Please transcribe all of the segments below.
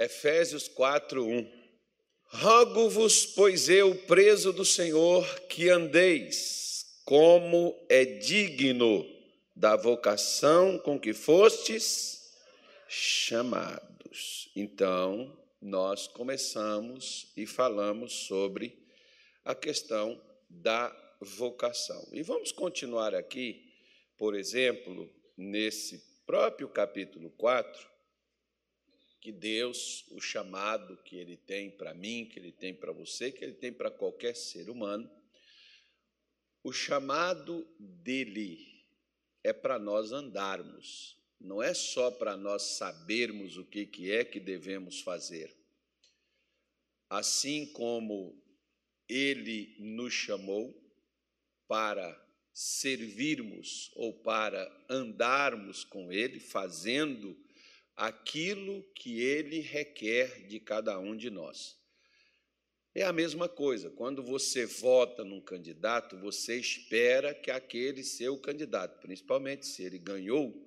Efésios 4, 1. Rogo-vos, pois eu, preso do Senhor, que andeis como é digno da vocação com que fostes chamados. Então, nós começamos e falamos sobre a questão da vocação. E vamos continuar aqui, por exemplo, nesse próprio capítulo 4, que Deus, o chamado que Ele tem para mim, que Ele tem para você, que Ele tem para qualquer ser humano, o chamado dele é para nós andarmos, não é só para nós sabermos o que, que é que devemos fazer. Assim como Ele nos chamou para servirmos ou para andarmos com Ele, fazendo aquilo que ele requer de cada um de nós. É a mesma coisa, quando você vota num candidato, você espera que aquele seu candidato, principalmente se ele ganhou,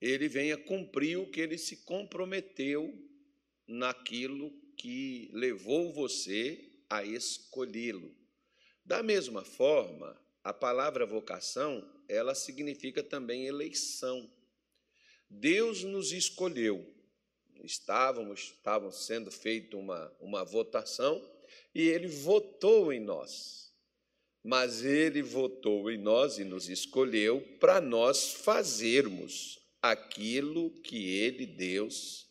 ele venha cumprir o que ele se comprometeu naquilo que levou você a escolhê-lo. Da mesma forma, a palavra vocação, ela significa também eleição. Deus nos escolheu. Estávamos, estavam sendo feita uma, uma votação e ele votou em nós. Mas ele votou em nós e nos escolheu para nós fazermos aquilo que ele, Deus,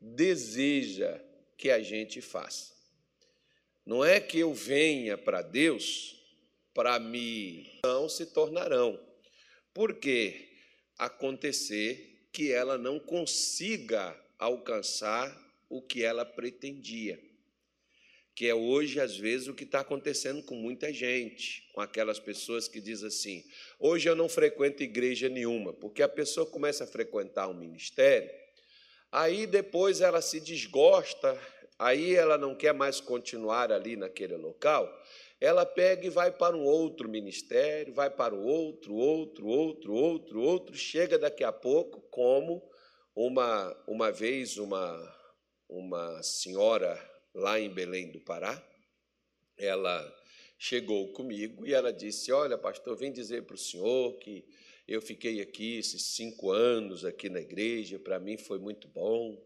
deseja que a gente faça. Não é que eu venha para Deus para me não se tornarão. Porque acontecer que ela não consiga alcançar o que ela pretendia. Que é hoje, às vezes, o que está acontecendo com muita gente, com aquelas pessoas que dizem assim: hoje eu não frequento igreja nenhuma, porque a pessoa começa a frequentar um ministério, aí depois ela se desgosta, aí ela não quer mais continuar ali naquele local, ela pega e vai para um outro ministério, vai para o outro, outro, outro, outro, outro, chega daqui a pouco, como uma, uma vez uma, uma senhora lá em Belém do Pará, ela chegou comigo e ela disse: Olha, pastor, vim dizer para o senhor que eu fiquei aqui esses cinco anos aqui na igreja, para mim foi muito bom?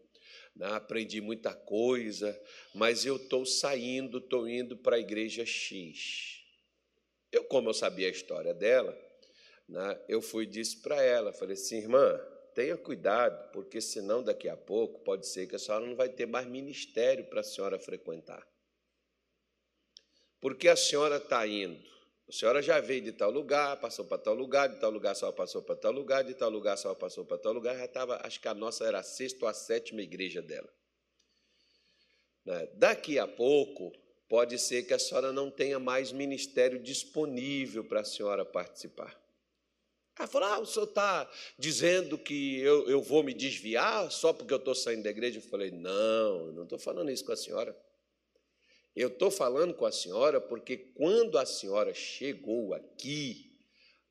Aprendi muita coisa, mas eu estou saindo, estou indo para a igreja X. Eu, como eu sabia a história dela, né, eu fui disse para ela, falei assim, irmã, tenha cuidado, porque senão daqui a pouco pode ser que a senhora não vai ter mais ministério para a senhora frequentar. Porque a senhora está indo a senhora já veio de tal lugar, passou para tal lugar, de tal lugar senhora passou para tal lugar, de tal lugar senhora passou para tal lugar, já estava, acho que a nossa era a sexta ou a sétima igreja dela. Né? Daqui a pouco, pode ser que a senhora não tenha mais ministério disponível para a senhora participar. Ela falou: ah, o senhor está dizendo que eu, eu vou me desviar só porque eu estou saindo da igreja? Eu falei: não, não estou falando isso com a senhora. Eu estou falando com a senhora porque quando a senhora chegou aqui,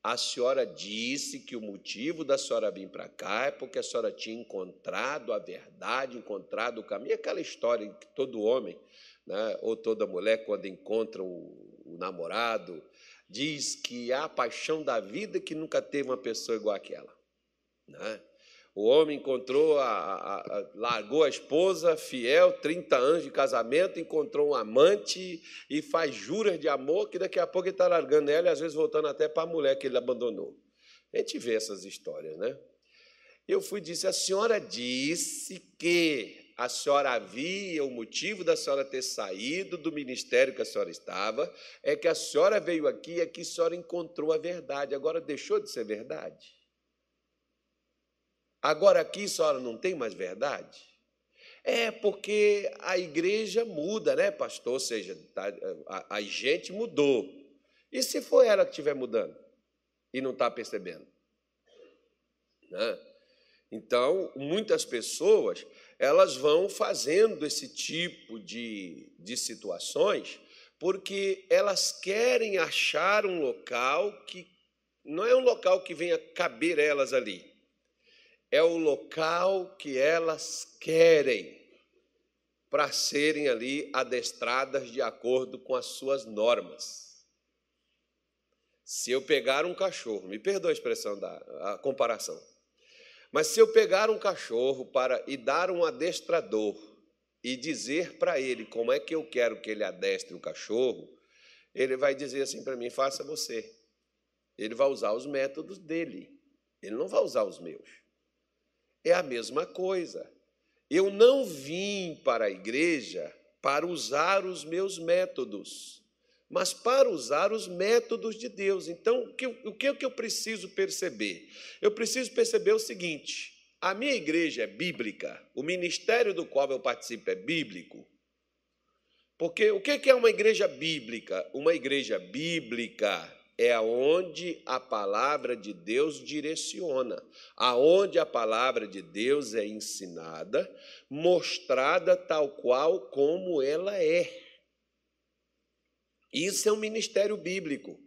a senhora disse que o motivo da senhora vir para cá é porque a senhora tinha encontrado a verdade, encontrado o caminho. Aquela história que todo homem, né, ou toda mulher, quando encontra o, o namorado, diz que há a paixão da vida que nunca teve uma pessoa igual àquela. Né? O homem encontrou, a, a, a, largou a esposa, fiel, 30 anos de casamento, encontrou um amante e faz juras de amor que daqui a pouco ele está largando ela e às vezes voltando até para a mulher que ele abandonou. A gente vê essas histórias, né? Eu fui e disse: a senhora disse que a senhora havia, o motivo da senhora ter saído do ministério que a senhora estava, é que a senhora veio aqui e aqui a senhora encontrou a verdade. Agora deixou de ser verdade? Agora aqui, senhora, não tem mais verdade? É porque a igreja muda, né, pastor? Ou seja, tá, a, a gente mudou. E se for ela que estiver mudando e não está percebendo? Né? Então, muitas pessoas elas vão fazendo esse tipo de, de situações porque elas querem achar um local que não é um local que venha caber elas ali é o local que elas querem. para serem ali adestradas de acordo com as suas normas. Se eu pegar um cachorro, me perdoa a expressão da a comparação, mas se eu pegar um cachorro para e dar um adestrador e dizer para ele como é que eu quero que ele adestre o cachorro, ele vai dizer assim para mim: faça você. Ele vai usar os métodos dele, ele não vai usar os meus. É a mesma coisa. Eu não vim para a igreja para usar os meus métodos, mas para usar os métodos de Deus. Então, o que, o que, eu preciso perceber? Eu preciso perceber o seguinte: a minha igreja é bíblica, o ministério do qual eu participo é bíblico. Porque o que é uma igreja bíblica? Uma igreja bíblica é aonde a palavra de Deus direciona, aonde a palavra de Deus é ensinada, mostrada tal qual como ela é. Isso é um ministério bíblico.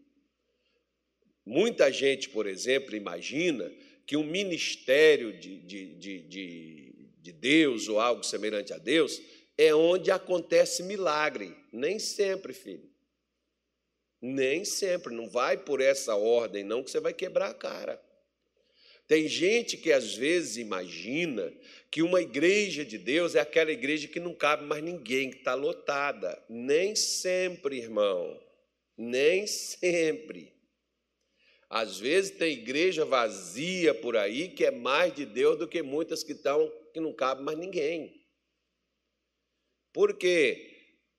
Muita gente, por exemplo, imagina que um ministério de, de, de, de, de Deus ou algo semelhante a Deus é onde acontece milagre. Nem sempre, filho. Nem sempre, não vai por essa ordem, não, que você vai quebrar a cara. Tem gente que às vezes imagina que uma igreja de Deus é aquela igreja que não cabe mais ninguém, que está lotada. Nem sempre, irmão. Nem sempre. Às vezes tem igreja vazia por aí que é mais de Deus do que muitas que estão que não cabe mais ninguém. Por quê?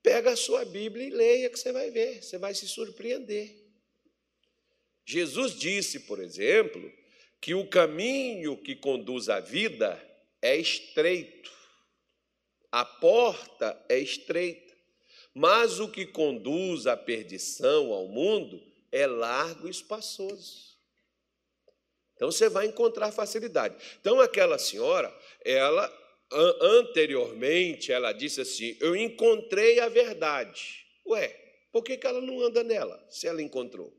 Pega a sua Bíblia e leia que você vai ver, você vai se surpreender. Jesus disse, por exemplo, que o caminho que conduz à vida é estreito, a porta é estreita, mas o que conduz à perdição ao mundo é largo e espaçoso. Então você vai encontrar facilidade. Então aquela senhora, ela anteriormente ela disse assim: Eu encontrei a verdade. Ué, por que, que ela não anda nela, se ela encontrou?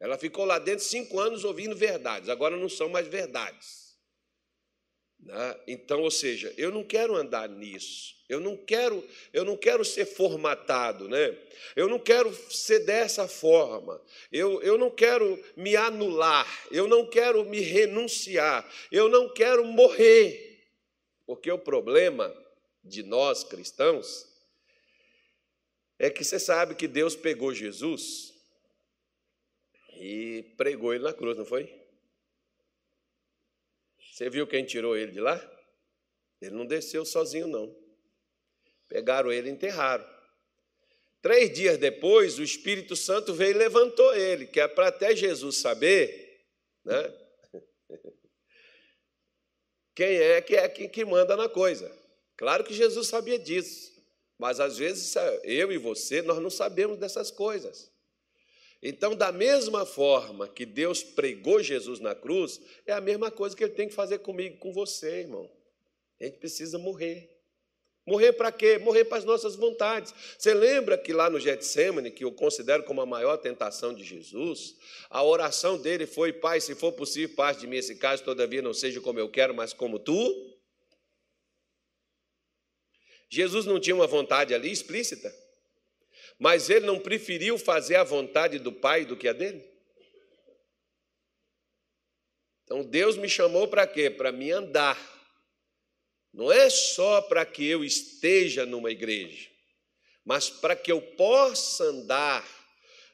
Ela ficou lá dentro cinco anos ouvindo verdades, agora não são mais verdades. Né? Então, ou seja, eu não quero andar nisso. Eu não quero, eu não quero ser formatado, né? Eu não quero ser dessa forma. Eu, eu não quero me anular. Eu não quero me renunciar. Eu não quero morrer. Porque o problema de nós cristãos é que você sabe que Deus pegou Jesus e pregou ele na cruz, não foi? Você viu quem tirou ele de lá? Ele não desceu sozinho, não. Pegaram ele e enterraram. Três dias depois, o Espírito Santo veio e levantou ele, que é para até Jesus saber, né? Quem é que é quem que manda na coisa. Claro que Jesus sabia disso, mas às vezes eu e você nós não sabemos dessas coisas. Então, da mesma forma que Deus pregou Jesus na cruz, é a mesma coisa que Ele tem que fazer comigo, com você, irmão. A gente precisa morrer. Morrer para quê? Morrer para as nossas vontades. Você lembra que lá no Getsemane, que eu considero como a maior tentação de Jesus, a oração dele foi: Pai, se for possível, parte de mim esse caso, todavia não seja como eu quero, mas como tu. Jesus não tinha uma vontade ali explícita, mas ele não preferiu fazer a vontade do Pai do que a dele? Então Deus me chamou para quê? Para me andar não é só para que eu esteja numa igreja, mas para que eu possa andar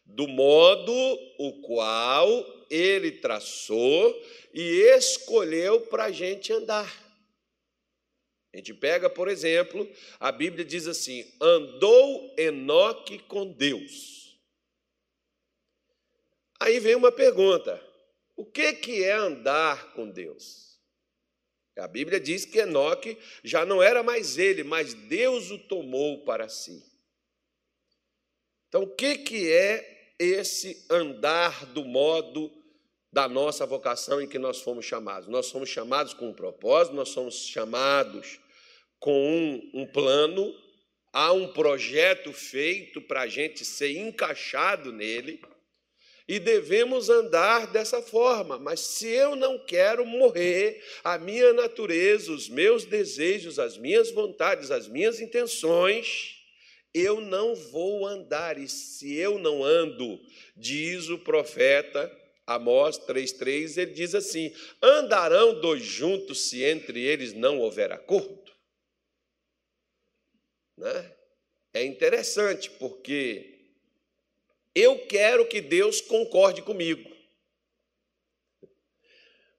do modo o qual ele traçou e escolheu para a gente andar. A gente pega, por exemplo, a Bíblia diz assim: andou Enoque com Deus. Aí vem uma pergunta: o que, que é andar com Deus? A Bíblia diz que Enoque já não era mais ele, mas Deus o tomou para si. Então, o que, que é esse andar do modo da nossa vocação em que nós fomos chamados? Nós somos chamados com um propósito, nós somos chamados com um, um plano, há um projeto feito para a gente ser encaixado nele. E devemos andar dessa forma, mas se eu não quero morrer, a minha natureza, os meus desejos, as minhas vontades, as minhas intenções, eu não vou andar. E se eu não ando, diz o profeta Amós 3,3, ele diz assim: andarão dois juntos se entre eles não houver acordo? Né? É interessante, porque eu quero que Deus concorde comigo.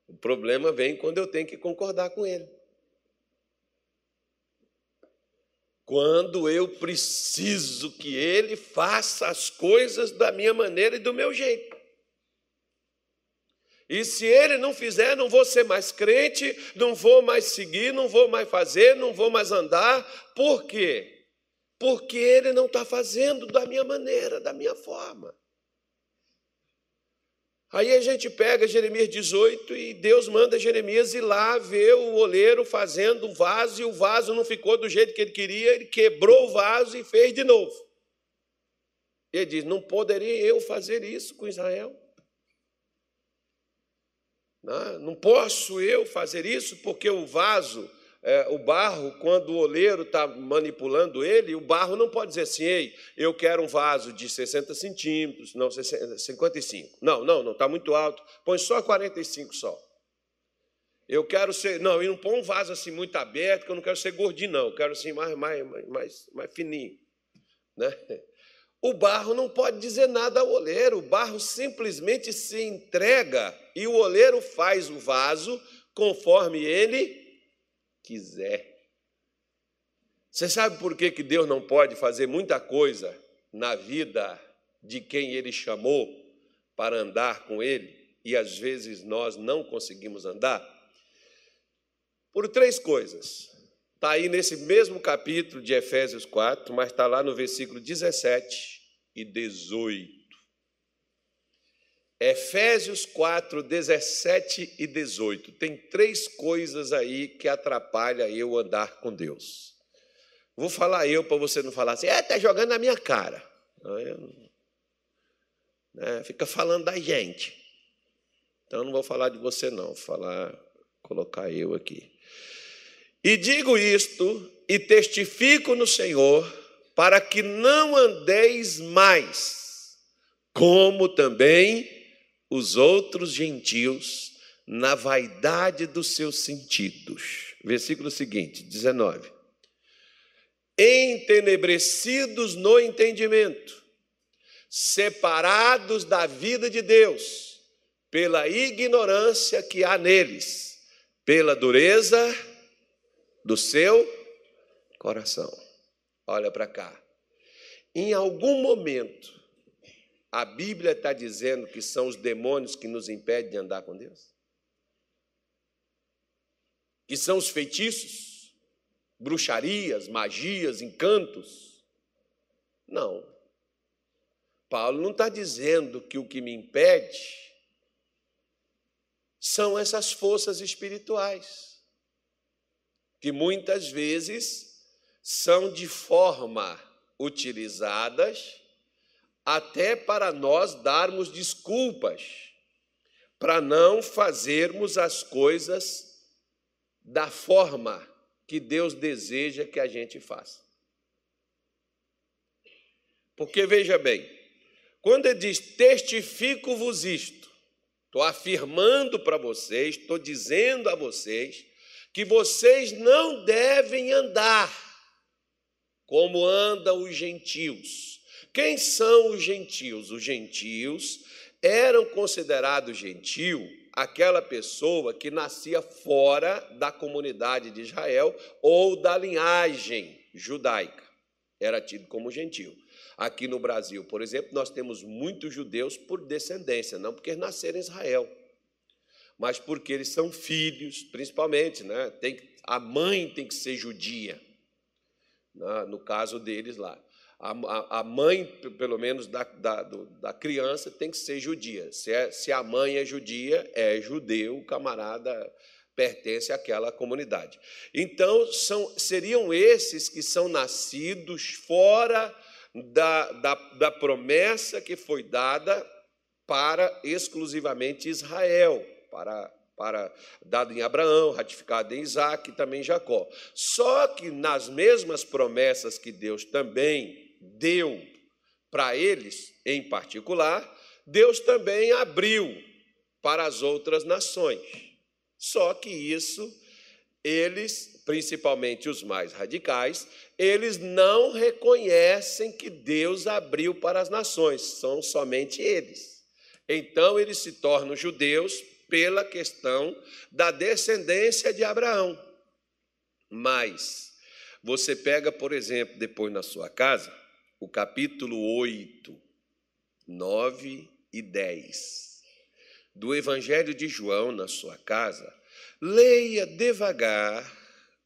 O problema vem quando eu tenho que concordar com Ele. Quando eu preciso que Ele faça as coisas da minha maneira e do meu jeito. E se ele não fizer, não vou ser mais crente, não vou mais seguir, não vou mais fazer, não vou mais andar. Por quê? Porque ele não está fazendo da minha maneira, da minha forma. Aí a gente pega Jeremias 18 e Deus manda Jeremias ir lá ver o oleiro fazendo o vaso e o vaso não ficou do jeito que ele queria, ele quebrou o vaso e fez de novo. Ele diz: Não poderia eu fazer isso com Israel? Não, não posso eu fazer isso porque o vaso é, o barro, quando o oleiro está manipulando ele, o barro não pode dizer assim, ei, eu quero um vaso de 60 centímetros, não, 55. Não, não, não, está muito alto, põe só 45 só. Eu quero ser, não, e não põe um vaso assim muito aberto, que eu não quero ser gordinho, não, eu quero assim mais, mais, mais, mais fininho. Né? O barro não pode dizer nada ao oleiro, o barro simplesmente se entrega e o oleiro faz o vaso conforme ele quiser. Você sabe por que, que Deus não pode fazer muita coisa na vida de quem Ele chamou para andar com Ele e às vezes nós não conseguimos andar? Por três coisas. Está aí nesse mesmo capítulo de Efésios 4, mas está lá no versículo 17 e 18. Efésios 4, 17 e 18. Tem três coisas aí que atrapalham eu andar com Deus. Vou falar eu para você não falar assim, é, está jogando na minha cara. Né, fica falando da gente. Então não vou falar de você, não, vou falar, colocar eu aqui. E digo isto e testifico no Senhor, para que não andeis mais, como também os outros gentios na vaidade dos seus sentidos. Versículo seguinte, 19. Entenebrecidos no entendimento, separados da vida de Deus, pela ignorância que há neles, pela dureza do seu coração. Olha para cá. Em algum momento, a Bíblia está dizendo que são os demônios que nos impedem de andar com Deus? Que são os feitiços, bruxarias, magias, encantos? Não. Paulo não está dizendo que o que me impede são essas forças espirituais, que muitas vezes são de forma utilizadas até para nós darmos desculpas, para não fazermos as coisas da forma que Deus deseja que a gente faça. Porque veja bem, quando ele diz testifico-vos isto, estou afirmando para vocês, estou dizendo a vocês, que vocês não devem andar como andam os gentios quem são os gentios? Os gentios eram considerados gentil aquela pessoa que nascia fora da comunidade de Israel ou da linhagem judaica. Era tido como gentil. Aqui no Brasil, por exemplo, nós temos muitos judeus por descendência, não porque nasceram em Israel, mas porque eles são filhos, principalmente, né? Tem, a mãe tem que ser judia, né? no caso deles lá a, a mãe, pelo menos, da, da, da, criança tem que ser judia. Se, é, se a mãe é judia, é judeu, camarada pertence àquela comunidade. Então, são, seriam esses que são nascidos fora da, da, da promessa que foi dada para exclusivamente Israel, para, para dado em Abraão, ratificado em Isaac e também Jacó. Só que nas mesmas promessas que Deus também deu para eles, em particular, Deus também abriu para as outras nações. Só que isso, eles, principalmente os mais radicais, eles não reconhecem que Deus abriu para as nações, são somente eles. Então, eles se tornam judeus pela questão da descendência de Abraão. Mas, você pega, por exemplo, depois na sua casa, o capítulo 8, 9 e 10 do Evangelho de João na sua casa, leia devagar,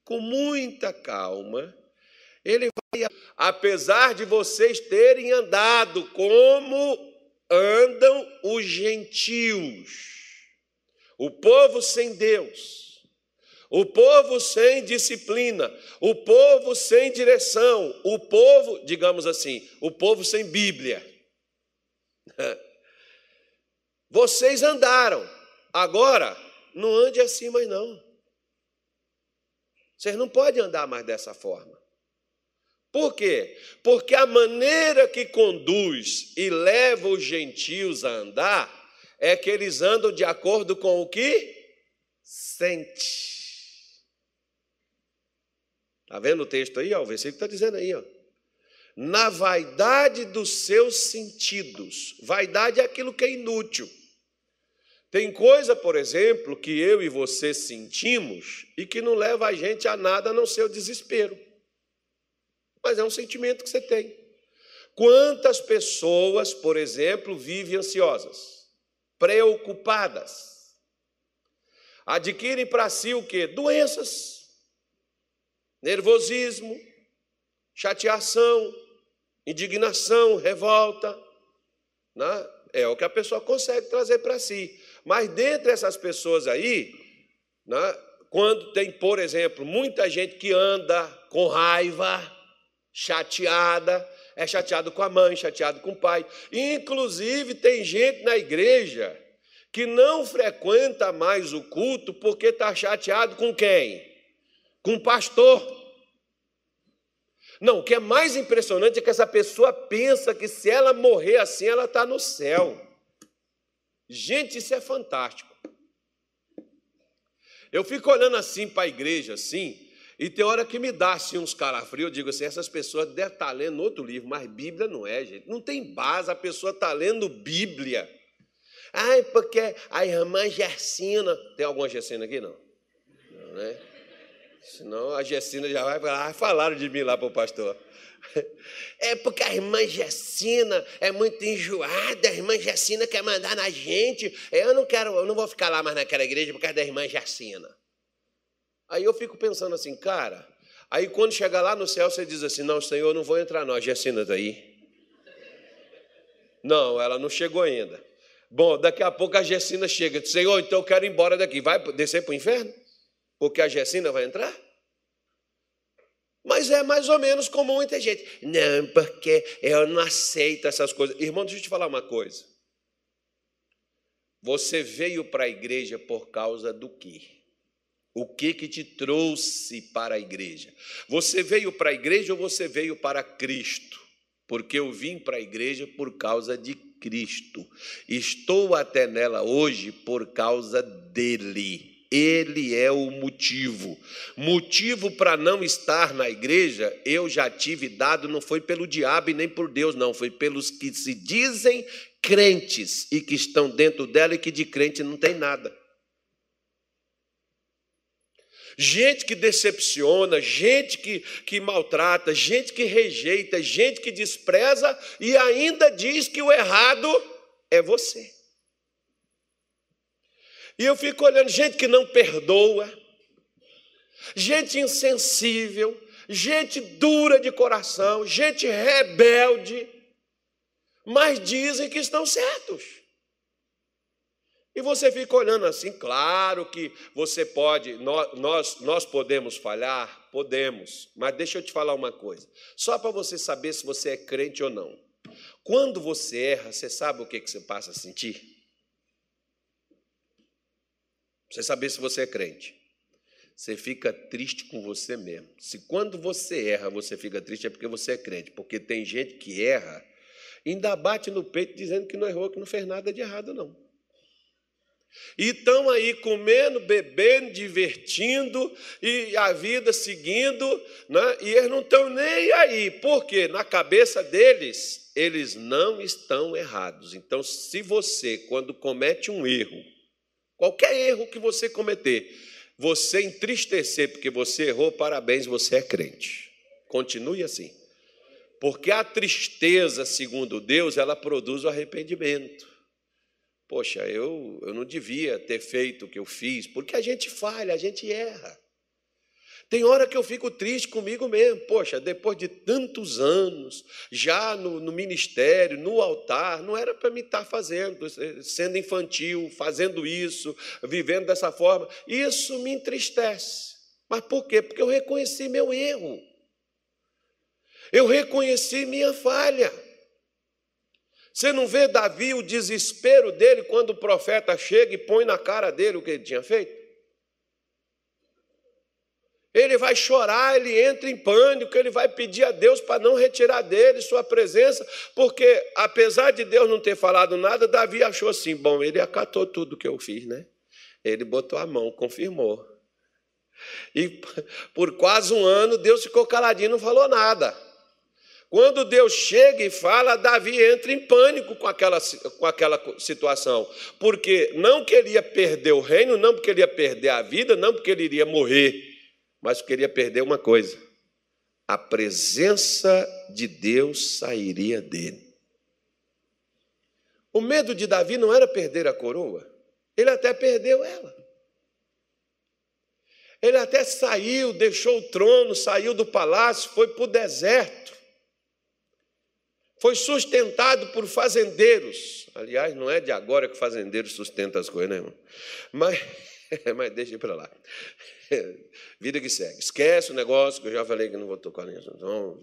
com muita calma. Ele vai, apesar de vocês terem andado como andam os gentios, o povo sem Deus, o povo sem disciplina, o povo sem direção, o povo, digamos assim, o povo sem Bíblia. Vocês andaram, agora não ande assim mais não. Vocês não podem andar mais dessa forma. Por quê? Porque a maneira que conduz e leva os gentios a andar é que eles andam de acordo com o que sente. Está vendo o texto aí? Ó, o versículo está dizendo aí. Ó. Na vaidade dos seus sentidos. Vaidade é aquilo que é inútil. Tem coisa, por exemplo, que eu e você sentimos e que não leva a gente a nada a não ser o desespero. Mas é um sentimento que você tem. Quantas pessoas, por exemplo, vivem ansiosas, preocupadas, adquirem para si o que? Doenças, nervosismo, chateação, indignação, revolta. Né? É o que a pessoa consegue trazer para si. Mas dentre essas pessoas aí, né, quando tem, por exemplo, muita gente que anda com raiva, chateada, é chateado com a mãe, chateado com o pai. Inclusive, tem gente na igreja que não frequenta mais o culto porque está chateado com quem? Com o pastor. Não, o que é mais impressionante é que essa pessoa pensa que se ela morrer assim, ela está no céu. Gente, isso é fantástico. Eu fico olhando assim para a igreja, assim, e tem hora que me dá assim, uns calafrios, eu digo assim, essas pessoas devem estar tá lendo outro livro, mas Bíblia não é, gente. Não tem base, a pessoa está lendo Bíblia. Ai, porque a irmã Gersina. Tem alguma Gersina aqui? Não. Não, né? Senão a Gersina já vai falar, ah, falaram de mim lá para o pastor. É porque a irmã Jacina é muito enjoada, a irmã Jacina quer mandar na gente. Eu não quero, eu não vou ficar lá mais naquela igreja por causa da irmã Jacina. Aí eu fico pensando assim, cara, aí quando chegar lá no céu, você diz assim: Não, Senhor, eu não vou entrar, não. A Jacina está aí. Não, ela não chegou ainda. Bom, daqui a pouco a Jacina chega. Senhor, então eu quero ir embora daqui. Vai descer para o inferno? Porque a Jacina vai entrar? Mas é mais ou menos como muita gente. Não, porque eu não aceito essas coisas. Irmão, deixa eu te falar uma coisa. Você veio para a igreja por causa do quê? O que que te trouxe para a igreja? Você veio para a igreja ou você veio para Cristo? Porque eu vim para a igreja por causa de Cristo. Estou até nela hoje por causa dele. Ele é o motivo. Motivo para não estar na igreja, eu já tive dado, não foi pelo diabo e nem por Deus, não, foi pelos que se dizem crentes e que estão dentro dela e que de crente não tem nada. Gente que decepciona, gente que, que maltrata, gente que rejeita, gente que despreza e ainda diz que o errado é você. E eu fico olhando gente que não perdoa, gente insensível, gente dura de coração, gente rebelde, mas dizem que estão certos. E você fica olhando assim, claro que você pode, nós, nós podemos falhar, podemos, mas deixa eu te falar uma coisa, só para você saber se você é crente ou não. Quando você erra, você sabe o que, que você passa a sentir? Você saber se você é crente. Você fica triste com você mesmo. Se quando você erra, você fica triste, é porque você é crente. Porque tem gente que erra, ainda bate no peito dizendo que não errou, que não fez nada de errado, não. E estão aí comendo, bebendo, divertindo e a vida seguindo, né? e eles não estão nem aí, porque na cabeça deles, eles não estão errados. Então, se você, quando comete um erro, qualquer erro que você cometer, você entristecer porque você errou, parabéns, você é crente. Continue assim. Porque a tristeza, segundo Deus, ela produz o arrependimento. Poxa, eu, eu não devia ter feito o que eu fiz, porque a gente falha, a gente erra. Tem hora que eu fico triste comigo mesmo. Poxa, depois de tantos anos, já no, no ministério, no altar, não era para me estar fazendo, sendo infantil, fazendo isso, vivendo dessa forma. Isso me entristece. Mas por quê? Porque eu reconheci meu erro. Eu reconheci minha falha. Você não vê Davi o desespero dele quando o profeta chega e põe na cara dele o que ele tinha feito? Ele vai chorar, ele entra em pânico, ele vai pedir a Deus para não retirar dele sua presença, porque apesar de Deus não ter falado nada, Davi achou assim: bom, ele acatou tudo que eu fiz, né? Ele botou a mão, confirmou. E por quase um ano Deus ficou caladinho, não falou nada. Quando Deus chega e fala, Davi entra em pânico com aquela, com aquela situação, porque não queria perder o reino, não porque ele ia perder a vida, não porque ele iria morrer, mas queria perder uma coisa: a presença de Deus sairia dele. O medo de Davi não era perder a coroa, ele até perdeu ela. Ele até saiu, deixou o trono, saiu do palácio, foi para o deserto foi sustentado por fazendeiros. Aliás, não é de agora que fazendeiro sustenta as coisas, né, irmão? Mas, mas deixa para lá. Vida que segue. Esquece o negócio que eu já falei que não vou tocar nisso. Então,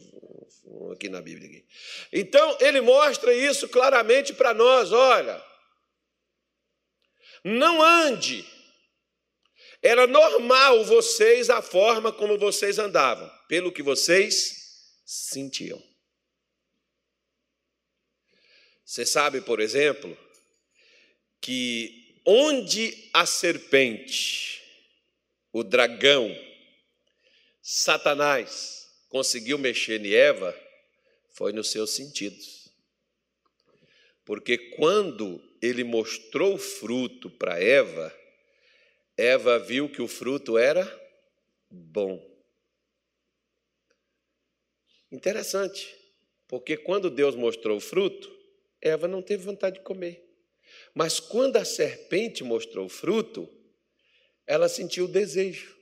aqui na Bíblia. Aqui. Então, ele mostra isso claramente para nós. Olha, não ande. Era normal vocês, a forma como vocês andavam, pelo que vocês sentiam. Você sabe, por exemplo, que onde a serpente, o dragão, Satanás, conseguiu mexer em Eva, foi nos seus sentidos. Porque quando ele mostrou o fruto para Eva, Eva viu que o fruto era bom. Interessante, porque quando Deus mostrou o fruto, Eva não teve vontade de comer. Mas quando a serpente mostrou o fruto, ela sentiu o desejo.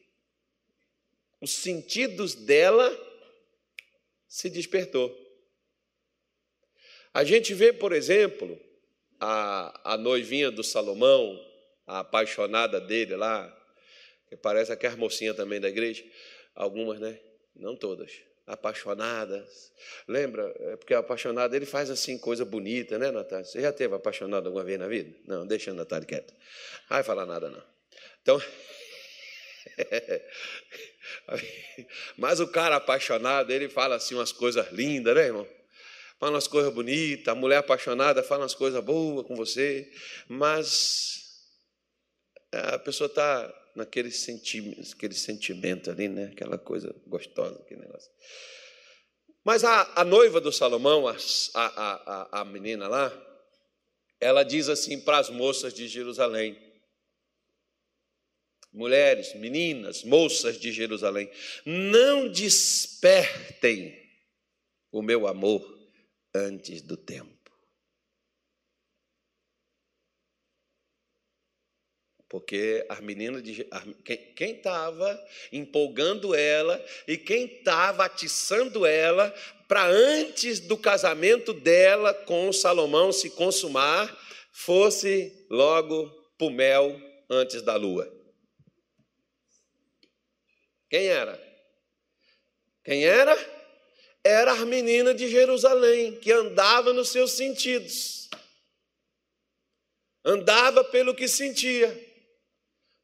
Os sentidos dela se despertou. A gente vê, por exemplo, a, a noivinha do Salomão, a apaixonada dele lá, que parece aquela mocinha também da igreja, algumas, né? Não todas apaixonadas. Lembra? É porque apaixonado, ele faz assim coisa bonita, né, Natália? Você já teve apaixonado alguma vez na vida? Não, deixa a Natália quieta. Não vai falar nada, não. Então. Mas o cara apaixonado, ele fala assim umas coisas lindas, né, irmão? Fala umas coisas bonitas, a mulher apaixonada fala umas coisas boas com você, mas a pessoa está naquele sentimento, aquele sentimento ali, né? aquela coisa gostosa, aquele negócio. Mas a, a noiva do Salomão, a, a, a, a menina lá, ela diz assim para as moças de Jerusalém: mulheres, meninas, moças de Jerusalém, não despertem o meu amor antes do tempo. Porque as meninas de, quem estava empolgando ela e quem estava atiçando ela para antes do casamento dela com Salomão se consumar, fosse logo para o mel antes da lua. Quem era? Quem era? era a menina de Jerusalém, que andava nos seus sentidos. Andava pelo que sentia.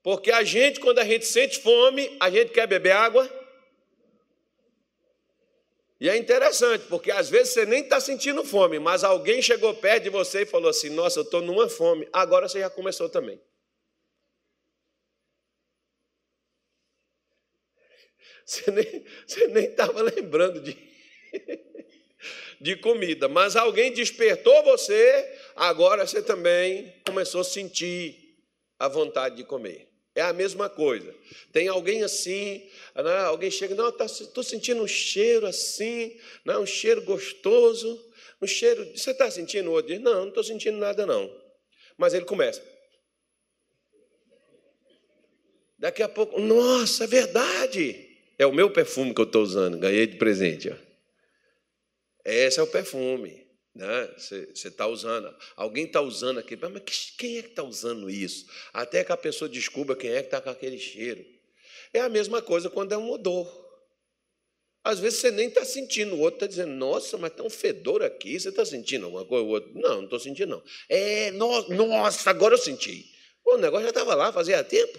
Porque a gente, quando a gente sente fome, a gente quer beber água. E é interessante, porque às vezes você nem está sentindo fome, mas alguém chegou perto de você e falou assim: Nossa, eu estou numa fome. Agora você já começou também. Você nem estava lembrando de, de comida, mas alguém despertou você, agora você também começou a sentir a vontade de comer. É a mesma coisa. Tem alguém assim, né? alguém chega, não, estou tá, sentindo um cheiro assim, né? um cheiro gostoso, um cheiro. Você está sentindo? O outro diz, não, não estou sentindo nada, não. Mas ele começa. Daqui a pouco, nossa, é verdade. É o meu perfume que eu estou usando, ganhei de presente. Ó. Esse é o perfume. Né? Você está usando, alguém está usando aqui, mas quem é que está usando isso? Até que a pessoa descubra quem é que está com aquele cheiro. É a mesma coisa quando é um odor. Às vezes você nem está sentindo, o outro está dizendo, nossa, mas tem um fedor aqui, você está sentindo alguma coisa? O outro, não, não estou sentindo, não. É, nossa, agora eu senti. Pô, o negócio já estava lá, fazia tempo.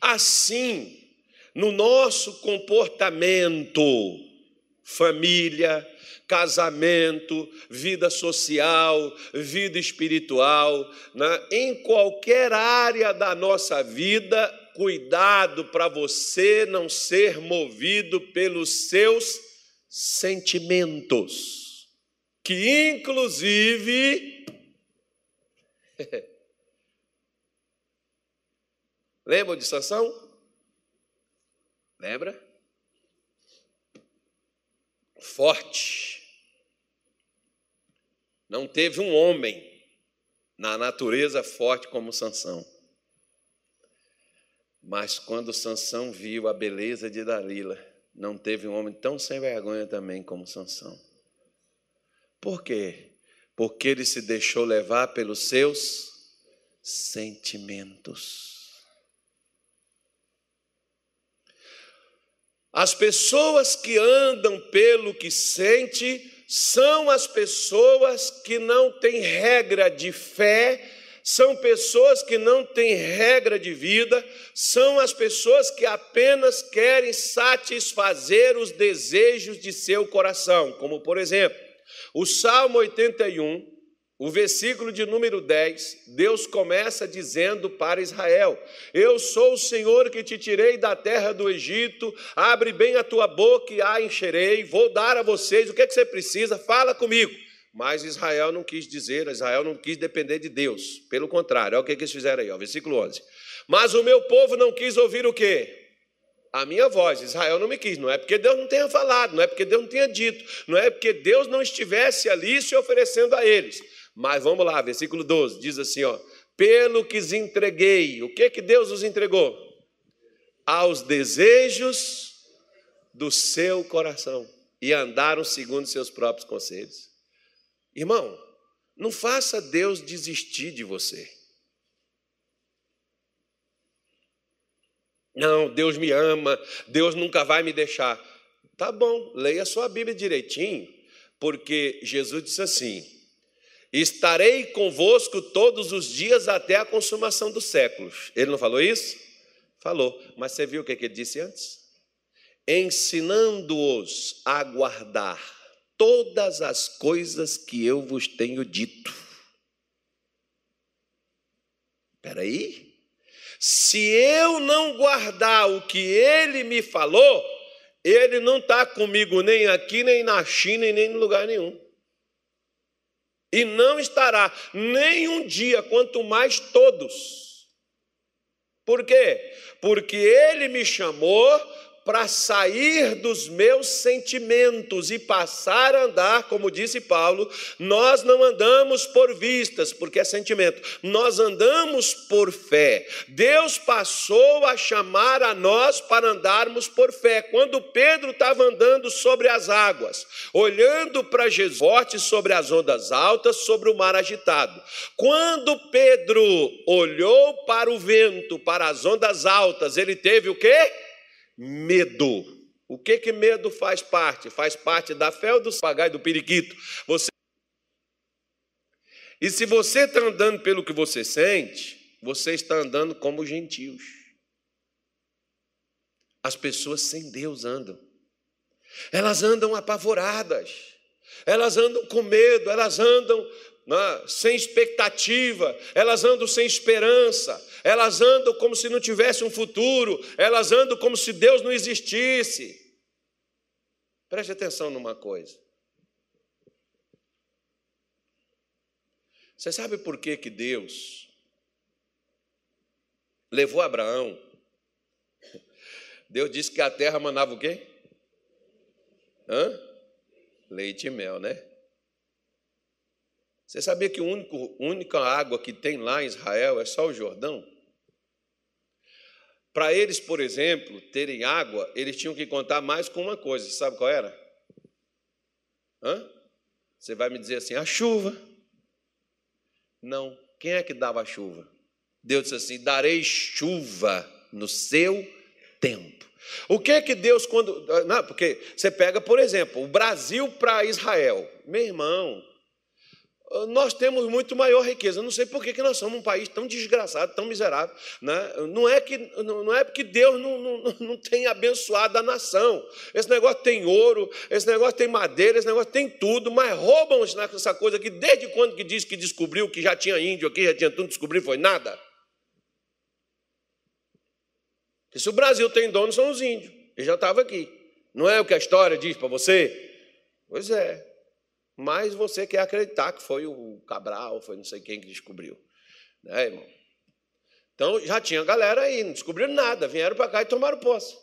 Assim, no nosso comportamento, família, casamento, vida social, vida espiritual, né? em qualquer área da nossa vida, cuidado para você não ser movido pelos seus sentimentos, que inclusive Lembra de Sansão? Lembra? Forte. Não teve um homem na natureza forte como Sansão. Mas quando Sansão viu a beleza de Dalila, não teve um homem tão sem vergonha também como Sansão. Por quê? Porque ele se deixou levar pelos seus sentimentos. As pessoas que andam pelo que sente são as pessoas que não têm regra de fé, são pessoas que não têm regra de vida, são as pessoas que apenas querem satisfazer os desejos de seu coração, como por exemplo, o Salmo 81, o versículo de número 10, Deus começa dizendo para Israel: Eu sou o Senhor que te tirei da terra do Egito, abre bem a tua boca e a encherei, vou dar a vocês o que, é que você precisa, fala comigo. Mas Israel não quis dizer, Israel não quis depender de Deus, pelo contrário, olha o que, eles fizeram aí, ó, versículo 11. Mas o meu povo não quis ouvir o quê? a minha voz. Israel não me quis. Não é porque Deus não tenha falado, não é porque Deus não tenha dito, não é porque Deus não estivesse ali se oferecendo a eles. Mas vamos lá, versículo 12, diz assim, ó: "Pelo que os entreguei". O que que Deus os entregou? Aos desejos do seu coração e andaram segundo seus próprios conselhos. Irmão, não faça Deus desistir de você. Não, Deus me ama, Deus nunca vai me deixar. Tá bom, leia a sua Bíblia direitinho, porque Jesus disse assim: Estarei convosco todos os dias até a consumação dos séculos. Ele não falou isso? Falou. Mas você viu o que ele disse antes? Ensinando-os a guardar todas as coisas que eu vos tenho dito. Espera aí. Se eu não guardar o que ele me falou, ele não está comigo nem aqui, nem na China, nem em lugar nenhum e não estará nem um dia, quanto mais todos. Por quê? Porque ele me chamou para sair dos meus sentimentos e passar a andar, como disse Paulo, nós não andamos por vistas, porque é sentimento, nós andamos por fé. Deus passou a chamar a nós para andarmos por fé. Quando Pedro estava andando sobre as águas, olhando para Jesus, forte sobre as ondas altas, sobre o mar agitado. Quando Pedro olhou para o vento, para as ondas altas, ele teve o quê? Medo. O que que medo faz parte? Faz parte da fé ou do pagai do periquito? Você E se você está andando pelo que você sente, você está andando como gentios. As pessoas sem Deus andam. Elas andam apavoradas. Elas andam com medo, elas andam né, sem expectativa, elas andam sem esperança, elas andam como se não tivesse um futuro, elas andam como se Deus não existisse. Preste atenção numa coisa. Você sabe por que, que Deus levou Abraão? Deus disse que a terra mandava o quê? Hã? Leite e mel, né? Você sabia que a única água que tem lá em Israel é só o Jordão? Para eles, por exemplo, terem água, eles tinham que contar mais com uma coisa. Sabe qual era? Hã? Você vai me dizer assim: a chuva. Não. Quem é que dava a chuva? Deus disse assim: darei chuva no seu tempo. O que é que Deus, quando. Não, porque você pega, por exemplo, o Brasil para Israel. Meu irmão, nós temos muito maior riqueza. não sei por que, que nós somos um país tão desgraçado, tão miserável. Né? Não, é que, não é porque Deus não, não, não tem abençoado a nação. Esse negócio tem ouro, esse negócio tem madeira, esse negócio tem tudo, mas roubam essa coisa que desde quando que diz que descobriu que já tinha índio aqui, já tinha tudo, descobriu, foi nada. E se o Brasil tem dono, são os índios. Ele já estava aqui. Não é o que a história diz para você? Pois é. Mas você quer acreditar que foi o Cabral, foi não sei quem que descobriu. Né, irmão? Então já tinha galera aí, não descobriram nada, vieram para cá e tomaram posse.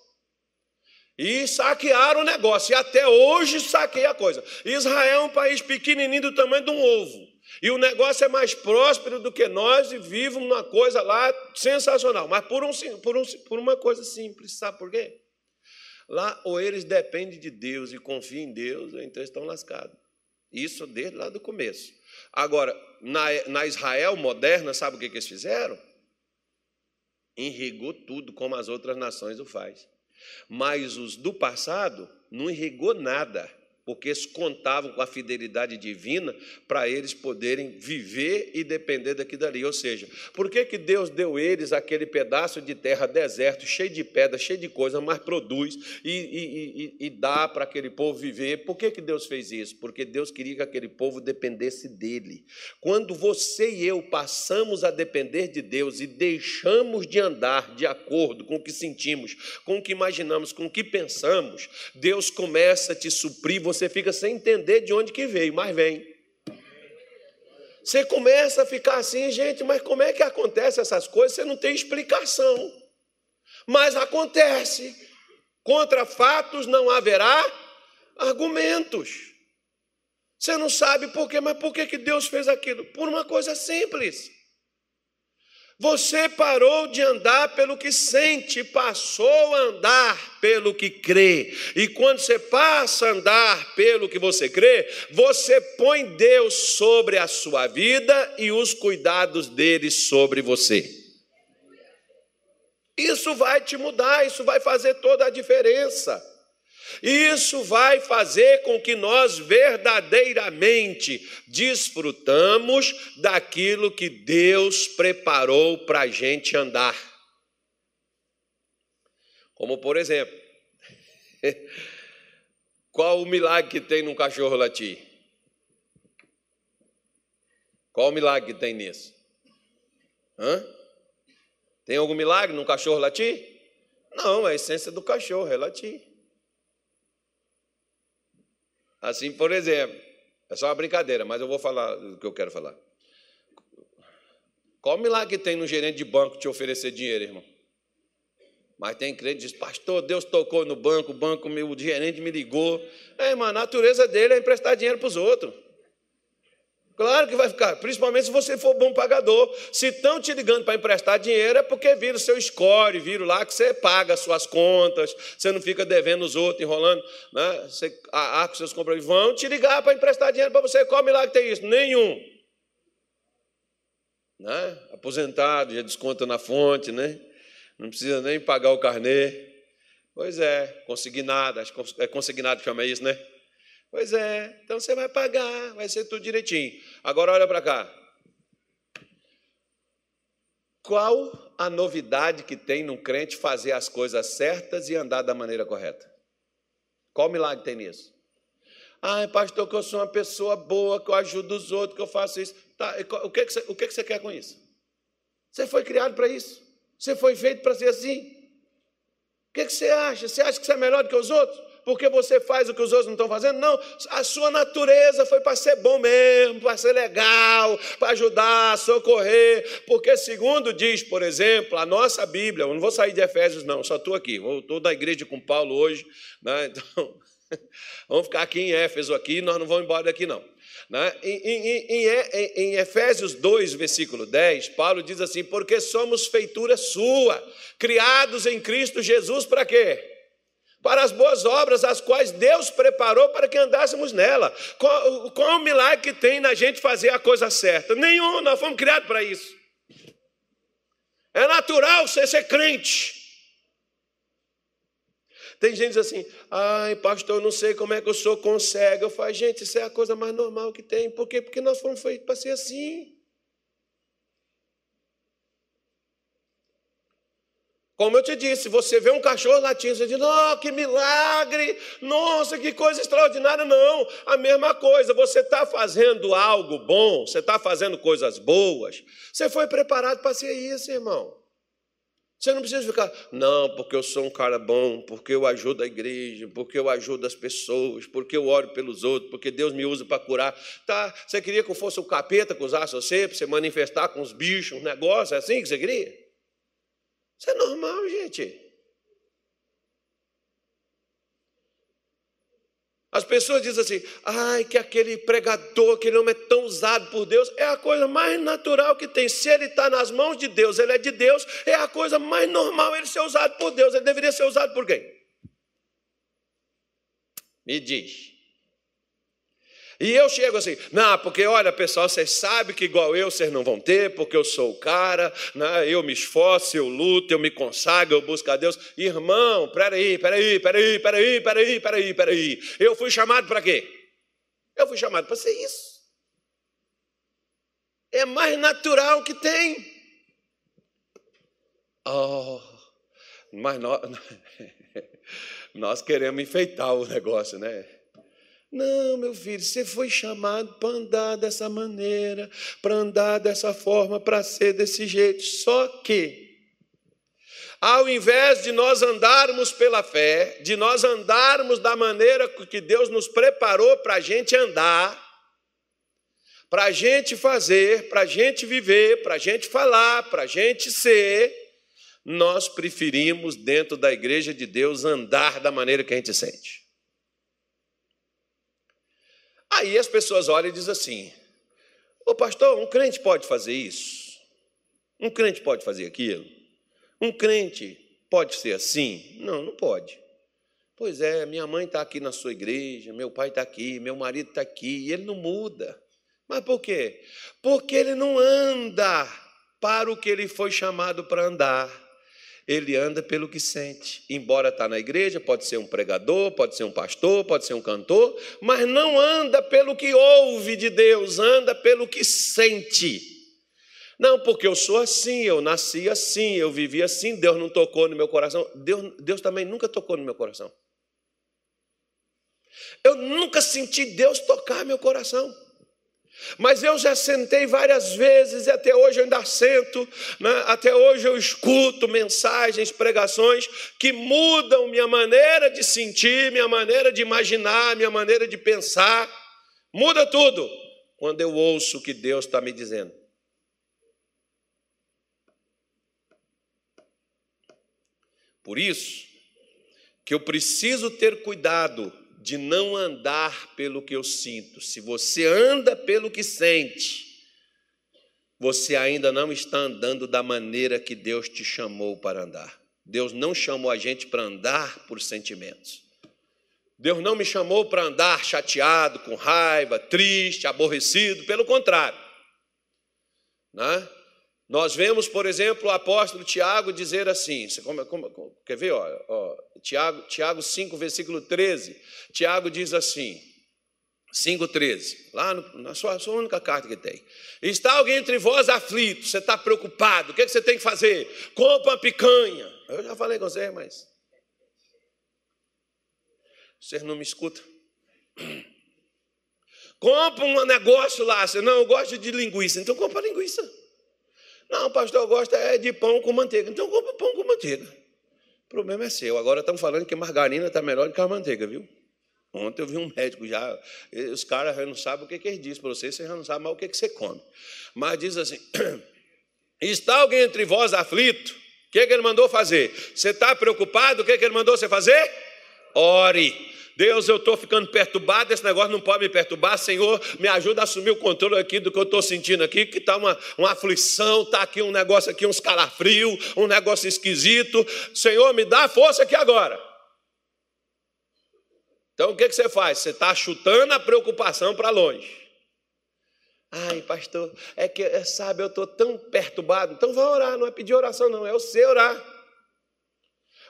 E saquearam o negócio, e até hoje saqueia a coisa. Israel é um país pequenininho do tamanho de um ovo. E o negócio é mais próspero do que nós e vive uma coisa lá sensacional. Mas por, um, por, um, por uma coisa simples, sabe por quê? Lá ou eles dependem de Deus e confiam em Deus, ou então estão lascados. Isso desde lá do começo. Agora, na, na Israel moderna, sabe o que, que eles fizeram? Enregou tudo como as outras nações o faz. Mas os do passado não enregou nada porque eles contavam com a fidelidade divina para eles poderem viver e depender daqui dali. Ou seja, por que, que Deus deu eles aquele pedaço de terra deserto, cheio de pedra, cheio de coisa, mas produz e, e, e, e dá para aquele povo viver? Por que, que Deus fez isso? Porque Deus queria que aquele povo dependesse dele. Quando você e eu passamos a depender de Deus e deixamos de andar de acordo com o que sentimos, com o que imaginamos, com o que pensamos, Deus começa a te suprir você fica sem entender de onde que veio, mas vem. Você começa a ficar assim, gente, mas como é que acontece essas coisas? Você não tem explicação. Mas acontece. Contra fatos não haverá argumentos. Você não sabe por quê, mas por que, Deus fez aquilo? Por uma coisa simples. Você parou de andar pelo que sente, passou a andar pelo que crê. E quando você passa a andar pelo que você crê, você põe Deus sobre a sua vida e os cuidados dele sobre você. Isso vai te mudar, isso vai fazer toda a diferença. Isso vai fazer com que nós verdadeiramente desfrutamos daquilo que Deus preparou para a gente andar. Como por exemplo, qual o milagre que tem num cachorro latir? Qual o milagre que tem nisso? Hã? Tem algum milagre num cachorro latir? Não, a essência do cachorro é latir. Assim, por exemplo, é só uma brincadeira, mas eu vou falar o que eu quero falar. Qual milagre tem no gerente de banco te oferecer dinheiro, irmão? Mas tem crente que diz, pastor, Deus tocou no banco, o banco, o gerente me ligou. É, irmão, a natureza dele é emprestar dinheiro para os outros. Claro que vai ficar, principalmente se você for bom pagador. Se estão te ligando para emprestar dinheiro, é porque viram seu score, viram lá que você paga as suas contas, você não fica devendo os outros, enrolando, né? você arca os seus compromissos. Vão te ligar para emprestar dinheiro para você. Qual milagre tem isso? Nenhum. Né? Aposentado, já desconta na fonte, né? não precisa nem pagar o carnê. Pois é, consignado, acho que é consignado que chama isso, né? Pois é, então você vai pagar, vai ser tudo direitinho. Agora olha para cá. Qual a novidade que tem num crente fazer as coisas certas e andar da maneira correta? Qual milagre tem nisso? Ah, pastor, que eu sou uma pessoa boa, que eu ajudo os outros, que eu faço isso. Tá, o, que, que, você, o que, que você quer com isso? Você foi criado para isso. Você foi feito para ser assim. O que, que você acha? Você acha que você é melhor do que os outros? Porque você faz o que os outros não estão fazendo? Não, a sua natureza foi para ser bom mesmo, para ser legal, para ajudar, socorrer. Porque, segundo diz, por exemplo, a nossa Bíblia, eu não vou sair de Efésios, não, só estou aqui, estou da igreja com Paulo hoje, né? então vamos ficar aqui em Éfeso, aqui, nós não vamos embora daqui, não. Né? Em, em, em, Efésios 2, versículo 10, Paulo diz assim: Porque somos feitura sua, criados em Cristo Jesus para quê? Para as boas obras, as quais Deus preparou para que andássemos nela. Qual, qual o milagre que tem na gente fazer a coisa certa? Nenhum, nós fomos criados para isso. É natural você ser crente. Tem gente assim, ai, pastor, eu não sei como é que o senhor consegue. Eu falo, gente, isso é a coisa mais normal que tem. Por quê? Porque nós fomos feitos para ser assim. Como eu te disse, você vê um cachorro latindo, você diz, oh, que milagre, nossa, que coisa extraordinária. Não, a mesma coisa, você está fazendo algo bom, você está fazendo coisas boas, você foi preparado para ser isso, irmão. Você não precisa ficar, não, porque eu sou um cara bom, porque eu ajudo a igreja, porque eu ajudo as pessoas, porque eu oro pelos outros, porque Deus me usa para curar. Tá, você queria que eu fosse o capeta que usasse você, para você manifestar com os bichos, um negócio, é assim que você queria? Isso é normal, gente. As pessoas dizem assim, ai, que aquele pregador, aquele homem é tão usado por Deus, é a coisa mais natural que tem. Se ele está nas mãos de Deus, ele é de Deus, é a coisa mais normal ele ser usado por Deus. Ele deveria ser usado por quem? Me diz. E eu chego assim, não, porque olha pessoal, vocês sabem que igual eu vocês não vão ter, porque eu sou o cara, né? eu me esforço, eu luto, eu me consagro, eu busco a Deus. Irmão, peraí, peraí, peraí, peraí, peraí, peraí, peraí. Eu fui chamado para quê? Eu fui chamado para ser isso. É mais natural que tem. Oh, mas nós, nós queremos enfeitar o negócio, né? Não, meu filho, você foi chamado para andar dessa maneira, para andar dessa forma, para ser desse jeito. Só que, ao invés de nós andarmos pela fé, de nós andarmos da maneira que Deus nos preparou para a gente andar, para a gente fazer, para a gente viver, para a gente falar, para a gente ser, nós preferimos, dentro da igreja de Deus, andar da maneira que a gente sente. Aí as pessoas olham e dizem assim: Ô pastor, um crente pode fazer isso? Um crente pode fazer aquilo? Um crente pode ser assim? Não, não pode. Pois é, minha mãe está aqui na sua igreja, meu pai está aqui, meu marido está aqui, e ele não muda. Mas por quê? Porque ele não anda para o que ele foi chamado para andar ele anda pelo que sente. Embora está na igreja, pode ser um pregador, pode ser um pastor, pode ser um cantor, mas não anda pelo que ouve de Deus, anda pelo que sente. Não, porque eu sou assim, eu nasci assim, eu vivi assim, Deus não tocou no meu coração. Deus, Deus também nunca tocou no meu coração. Eu nunca senti Deus tocar meu coração. Mas eu já sentei várias vezes e até hoje eu ainda sento, né? até hoje eu escuto mensagens, pregações que mudam minha maneira de sentir, minha maneira de imaginar, minha maneira de pensar. Muda tudo quando eu ouço o que Deus está me dizendo. Por isso que eu preciso ter cuidado de não andar pelo que eu sinto. Se você anda pelo que sente, você ainda não está andando da maneira que Deus te chamou para andar. Deus não chamou a gente para andar por sentimentos. Deus não me chamou para andar chateado, com raiva, triste, aborrecido, pelo contrário. Né? Nós vemos, por exemplo, o apóstolo Tiago dizer assim: como, como, quer ver? Ó, ó, Tiago, Tiago 5, versículo 13. Tiago diz assim: 5,13, lá no, na sua, sua, única carta que tem. Está alguém entre vós aflito, você está preocupado, o que, é que você tem que fazer? Compra uma picanha. Eu já falei com você, mas. Vocês não me escutam. Compra um negócio lá, você não, eu gosto de linguiça, então compra linguiça. Não, pastor, eu gosto é de pão com manteiga, então compra pão com manteiga. O problema é seu. Agora estão falando que margarina está melhor do que a manteiga, viu? Ontem eu vi um médico já, os caras já não sabem o que, que ele diz para você, você já não sabe mais o que, que você come. Mas diz assim: está alguém entre vós aflito? O que, que ele mandou fazer? Você está preocupado? O que, que ele mandou você fazer? Ore. Deus, eu estou ficando perturbado, esse negócio não pode me perturbar. Senhor, me ajuda a assumir o controle aqui do que eu estou sentindo aqui, que está uma, uma aflição, está aqui um negócio aqui, uns calafrio, um negócio esquisito. Senhor, me dá força aqui agora. Então o que, que você faz? Você está chutando a preocupação para longe. Ai, pastor, é que, é, sabe, eu estou tão perturbado. Então vai orar, não é pedir oração, não, é você orar.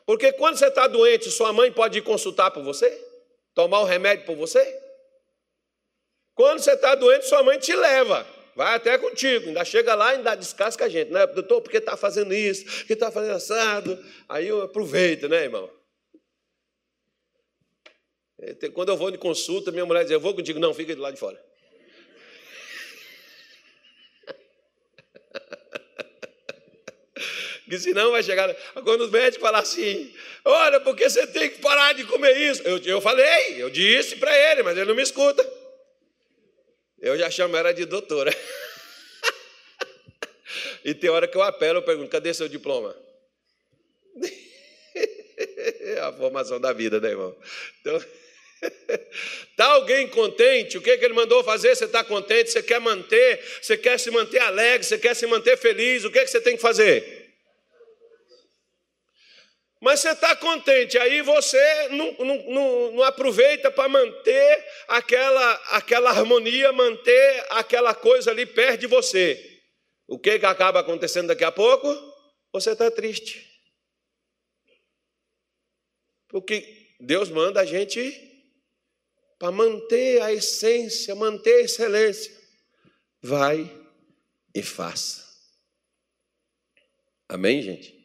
Porque quando você está doente, sua mãe pode ir consultar por você? Tomar o remédio por você? Quando você está doente, sua mãe te leva. Vai até contigo, ainda chega lá e ainda descasca a gente, né? Doutor, porque está fazendo isso, porque está fazendo assado. Aí eu aproveito, né, irmão? É, quando eu vou de consulta, minha mulher diz, eu vou contigo. Não, fica do lado de fora. Que senão vai chegar. Quando os médicos falar assim, olha, porque você tem que parar de comer isso. Eu, eu falei, eu disse para ele, mas ele não me escuta. Eu já chamo ela de doutora. e tem hora que eu apelo, eu pergunto, cadê seu diploma? a formação da vida, né, irmão? Então. Está alguém contente? O que, que ele mandou fazer? Você está contente? Você quer manter? Você quer se manter alegre? Você quer se manter feliz? O que, que você tem que fazer? Mas você está contente, aí você não, não, não, não aproveita para manter aquela, aquela harmonia, manter aquela coisa ali perto de você. O que, que acaba acontecendo daqui a pouco? Você está triste. Porque Deus manda a gente para manter a essência, manter a excelência, vai e faça. Amém, gente?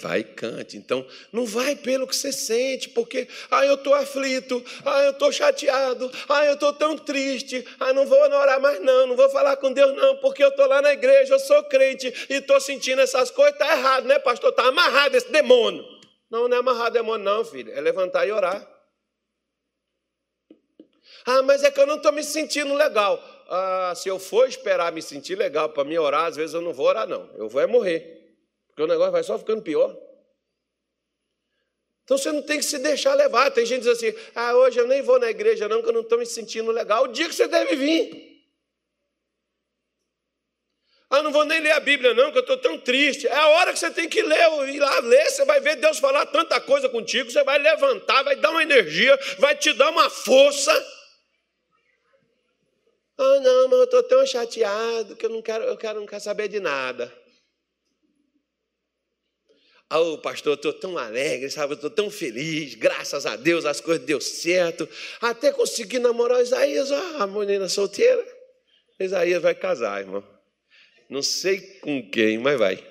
Vai e cante. Então, não vai pelo que você sente, porque, ah, eu estou aflito, ah, eu estou chateado, ah, eu estou tão triste, ah, não vou orar mais não, não vou falar com Deus não, porque eu estou lá na igreja, eu sou crente e estou sentindo essas coisas, está errado, né, pastor? Está amarrado esse demônio. Não, não é amarrado demônio não, filho, é levantar e orar. Ah, mas é que eu não estou me sentindo legal. Ah, se eu for esperar me sentir legal para me orar, às vezes eu não vou orar, não. Eu vou é morrer. Porque o negócio vai só ficando pior. Então você não tem que se deixar levar. Tem gente que diz assim: ah, hoje eu nem vou na igreja, não, que eu não estou me sentindo legal. O dia que você deve vir. Ah, não vou nem ler a Bíblia, não, que eu estou tão triste. É a hora que você tem que ler, ir lá ler, você vai ver Deus falar tanta coisa contigo, você vai levantar, vai dar uma energia, vai te dar uma força. Ah, não, mas eu estou tão chateado que eu não quero, eu quero, não quero saber de nada. Ah, oh, pastor, estou tão alegre, sabe? Estou tão feliz, graças a Deus as coisas deu certo. Até consegui namorar Isaías, ah, a menina solteira. Isaías vai casar, irmão. Não sei com quem, mas vai.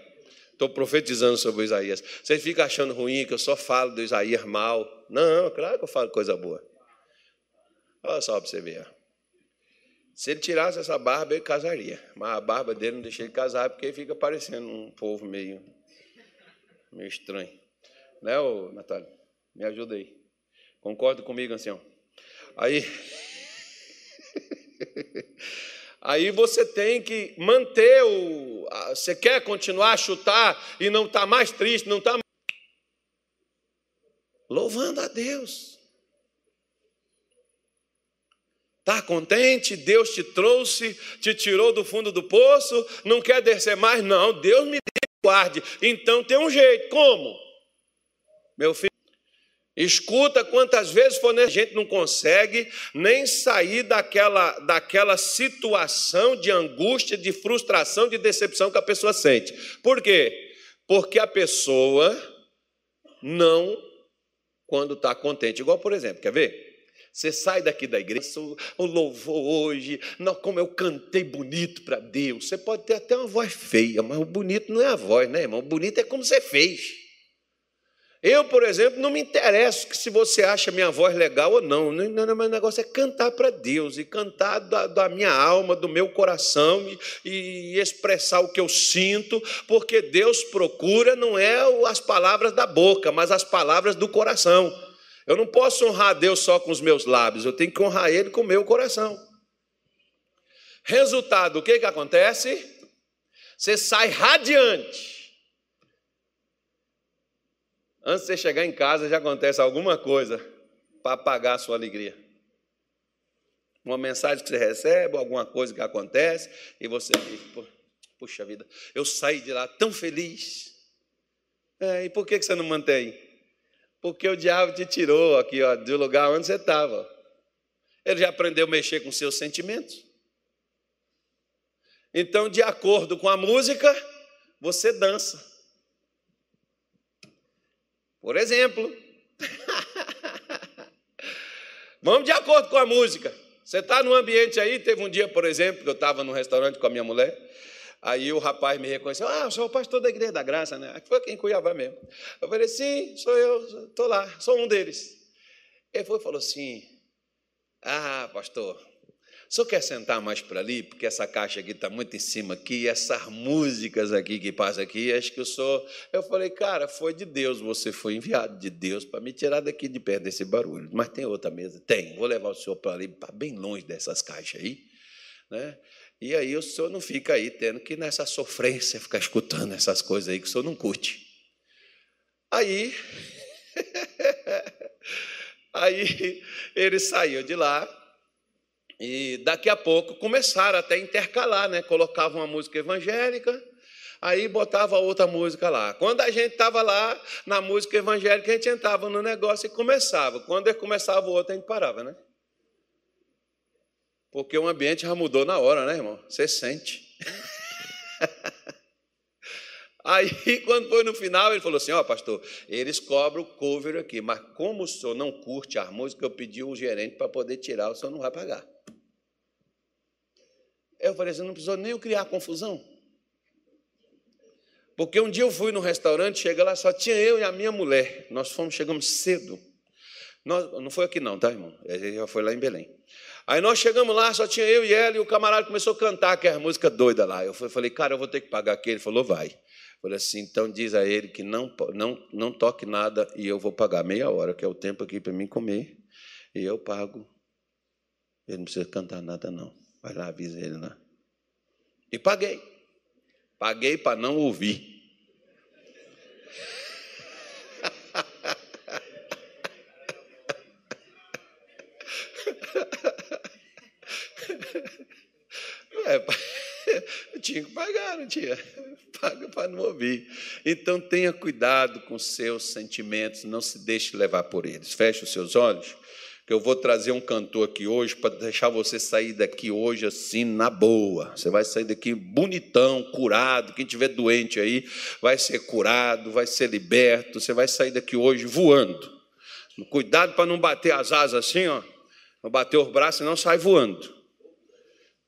Estou profetizando sobre o Isaías. Vocês ficam achando ruim que eu só falo do Isaías mal. Não, claro que eu falo coisa boa. Olha só para você ver. Se ele tirasse essa barba, ele casaria. Mas a barba dele não deixa ele casar porque ele fica parecendo um povo meio, meio estranho. Né, ô, Natália? Me ajuda aí. Concorda comigo, ancião? Aí. Aí você tem que manter o. Você quer continuar a chutar e não está mais triste, não está. Louvando a Deus. Está contente? Deus te trouxe, te tirou do fundo do poço, não quer descer mais? Não, Deus me guarde. Então tem um jeito. Como? Meu filho, Escuta quantas vezes for, a gente não consegue nem sair daquela, daquela situação de angústia, de frustração, de decepção que a pessoa sente. Por quê? Porque a pessoa não, quando está contente, igual por exemplo, quer ver? Você sai daqui da igreja, o louvor hoje, não, como eu cantei bonito para Deus. Você pode ter até uma voz feia, mas o bonito não é a voz, né, irmão? O bonito é como você fez. Eu, por exemplo, não me interesso se você acha minha voz legal ou não. Não, não meu negócio é cantar para Deus e cantar da, da, minha alma, do meu coração e, e, expressar o que eu sinto, porque Deus procura não é as palavras da boca, mas as palavras do coração. Eu não posso honrar Deus só com os meus lábios, eu tenho que honrar Ele com o meu coração. Resultado, o que, que acontece? Você sai radiante Antes de você chegar em casa, já acontece alguma coisa para apagar a sua alegria. Uma mensagem que você recebe, alguma coisa que acontece, e você diz, puxa vida, eu saí de lá tão feliz. É, e por que você não mantém? Porque o diabo te tirou aqui ó, do lugar onde você estava. Ele já aprendeu a mexer com seus sentimentos. Então, de acordo com a música, você dança. Por exemplo, vamos de acordo com a música. Você está num ambiente aí, teve um dia, por exemplo, que eu estava num restaurante com a minha mulher, aí o rapaz me reconheceu, ah, eu sou o pastor da Igreja da Graça, né? Foi aqui em Cuiabá mesmo. Eu falei, sim, sou eu, estou lá, sou um deles. Ele foi e falou assim, ah, pastor, o senhor quer sentar mais para ali? Porque essa caixa aqui está muito em cima aqui, essas músicas aqui que passam aqui, acho que o senhor. Eu falei, cara, foi de Deus, você foi enviado de Deus para me tirar daqui de perto desse barulho. Mas tem outra mesa? Tem, vou levar o senhor para ali, para bem longe dessas caixas aí. Né? E aí o senhor não fica aí tendo que nessa sofrência ficar escutando essas coisas aí que o senhor não curte. Aí. aí ele saiu de lá e daqui a pouco começaram até a intercalar, né? Colocavam uma música evangélica, aí botava outra música lá. Quando a gente estava lá na música evangélica, a gente entrava no negócio e começava. Quando começava o outro, a gente parava, né? Porque o ambiente já mudou na hora, né, irmão? Você sente. Aí, quando foi no final, ele falou assim: Ó, oh, pastor, eles cobram o cover aqui, mas como o senhor não curte a música, eu pedi o gerente para poder tirar, o senhor não vai pagar. Eu falei assim: não precisou nem eu criar confusão. Porque um dia eu fui no restaurante, chega lá, só tinha eu e a minha mulher. Nós fomos, chegamos cedo. Nós, não foi aqui não, tá, irmão? Já foi lá em Belém. Aí nós chegamos lá, só tinha eu e ela, e o camarada começou a cantar aquela música doida lá. Eu falei, cara, eu vou ter que pagar aqui. Ele falou, vai. Eu falei assim, então diz a ele que não, não, não toque nada e eu vou pagar meia hora, que é o tempo aqui para mim comer, e eu pago. Ele não precisa cantar nada, não. Vai lá, avisa ele lá. E paguei. Paguei para não ouvir. É, eu tinha que pagar, não tinha? Paga para não ouvir. Então tenha cuidado com seus sentimentos, não se deixe levar por eles. Feche os seus olhos que eu vou trazer um cantor aqui hoje para deixar você sair daqui hoje assim na boa. Você vai sair daqui bonitão, curado. Quem tiver doente aí vai ser curado, vai ser liberto. Você vai sair daqui hoje voando. Cuidado para não bater as asas assim, ó. Não bater os braços, senão sai voando.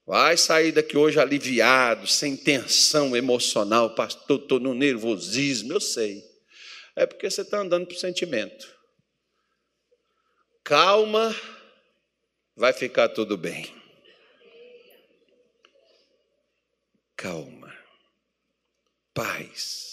Vai sair daqui hoje aliviado, sem tensão emocional, pastor, estou no nervosismo, eu sei. É porque você está andando para o sentimento. Calma, vai ficar tudo bem. Calma, paz.